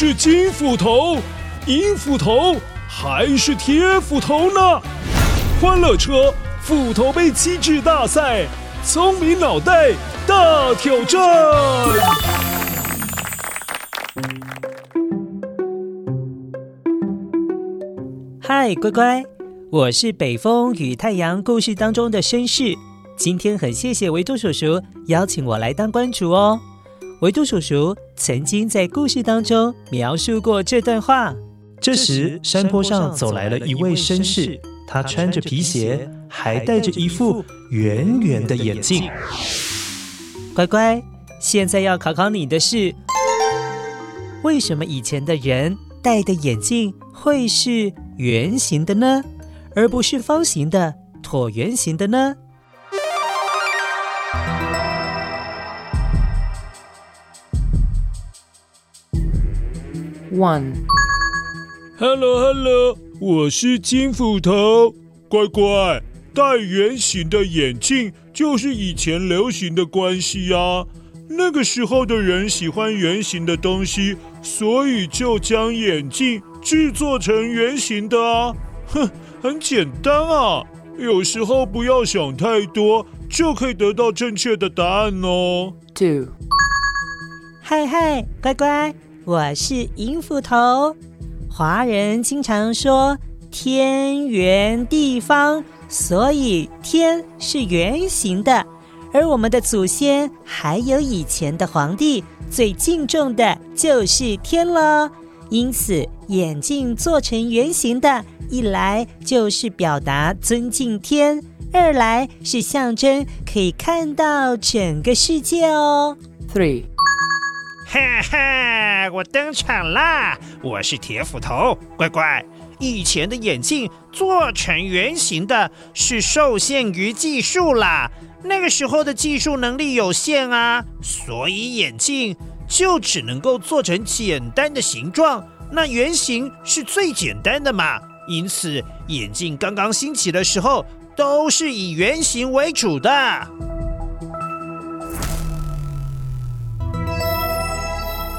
是金斧头、银斧头还是铁斧头呢？欢乐车斧头杯机智大赛，聪明脑袋大挑战。嗨，乖乖，我是北风与太阳故事当中的绅士。今天很谢谢维多叔叔邀请我来当关主哦。维多叔叔曾经在故事当中描述过这段话。这时，山坡上走来了一位绅士，他穿着皮鞋，还戴着一副圆圆的眼镜。乖乖，现在要考考你的是：为什么以前的人戴的眼镜会是圆形的呢，而不是方形的、椭圆形的呢？One，Hello，Hello，我是金斧头，乖乖，戴圆形的眼镜就是以前流行的关系呀。那个时候的人喜欢圆形的东西，所以就将眼镜制作成圆形的啊。哼，很简单啊，有时候不要想太多，就可以得到正确的答案哦。Two，嗨嗨，乖乖。我是银斧头。华人经常说天圆地方，所以天是圆形的。而我们的祖先还有以前的皇帝最敬重的就是天了，因此眼镜做成圆形的，一来就是表达尊敬天，二来是象征可以看到整个世界哦。Three。哈哈，我登场啦！我是铁斧头，乖乖。以前的眼镜做成圆形的，是受限于技术啦。那个时候的技术能力有限啊，所以眼镜就只能够做成简单的形状。那圆形是最简单的嘛，因此眼镜刚刚兴起的时候，都是以圆形为主的。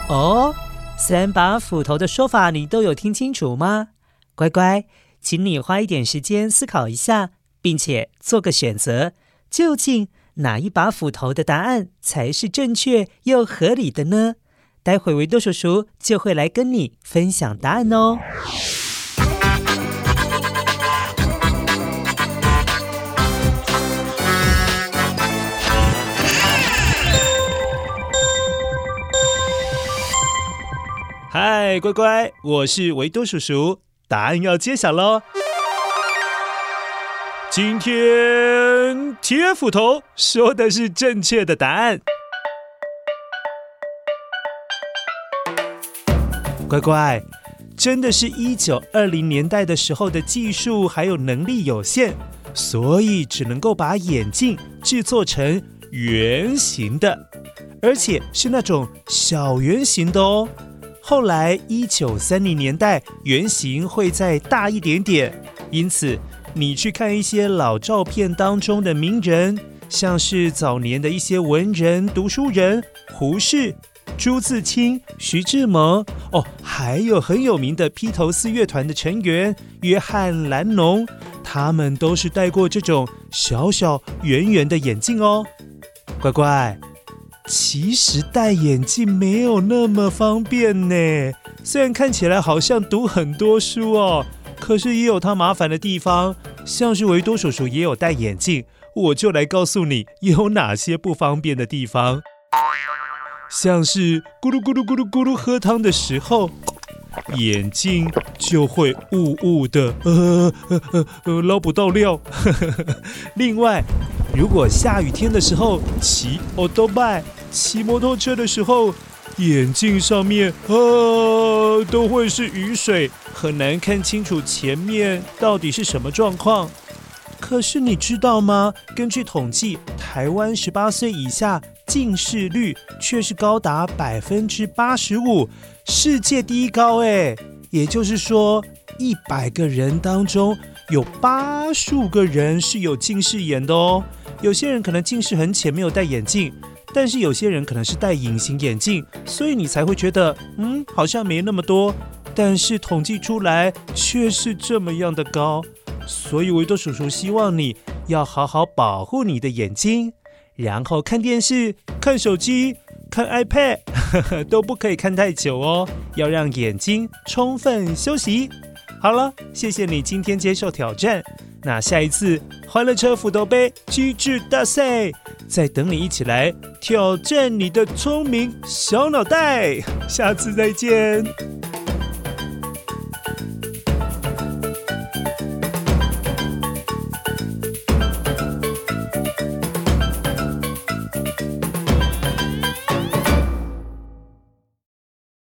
哦，三把斧头的说法你都有听清楚吗？乖乖，请你花一点时间思考一下，并且做个选择，究竟哪一把斧头的答案才是正确又合理的呢？待会维多叔叔就会来跟你分享答案哦。嗨，乖乖，我是维多叔叔，答案要揭晓喽！今天铁斧头说的是正确的答案。乖乖，真的是一九二零年代的时候的技术还有能力有限，所以只能够把眼镜制作成圆形的，而且是那种小圆形的哦。后来，一九三零年代，原型会再大一点点。因此，你去看一些老照片当中的名人，像是早年的一些文人、读书人，胡适、朱自清、徐志摩，哦，还有很有名的披头四乐团的成员约翰·兰农，他们都是戴过这种小小圆圆的眼镜哦。乖乖。其实戴眼镜没有那么方便呢，虽然看起来好像读很多书哦，可是也有它麻烦的地方。像是维多叔叔也有戴眼镜，我就来告诉你有哪些不方便的地方。像是咕噜咕噜咕噜咕噜喝汤的时候，眼睛就会雾雾的，呃呃呃，捞不到料。另外，如果下雨天的时候骑欧兜拜。骑摩托车的时候，眼镜上面啊都会是雨水，很难看清楚前面到底是什么状况。可是你知道吗？根据统计，台湾十八岁以下近视率却是高达百分之八十五，世界第一高哎！也就是说，一百个人当中有八十五个人是有近视眼的哦。有些人可能近视很浅，没有戴眼镜。但是有些人可能是戴隐形眼镜，所以你才会觉得，嗯，好像没那么多。但是统计出来却是这么样的高，所以维多叔叔希望你要好好保护你的眼睛，然后看电视、看手机、看 iPad，呵呵，都不可以看太久哦，要让眼睛充分休息。好了，谢谢你今天接受挑战。那下一次欢乐车斧头杯机智大赛，再等你一起来挑战你的聪明小脑袋。下次再见。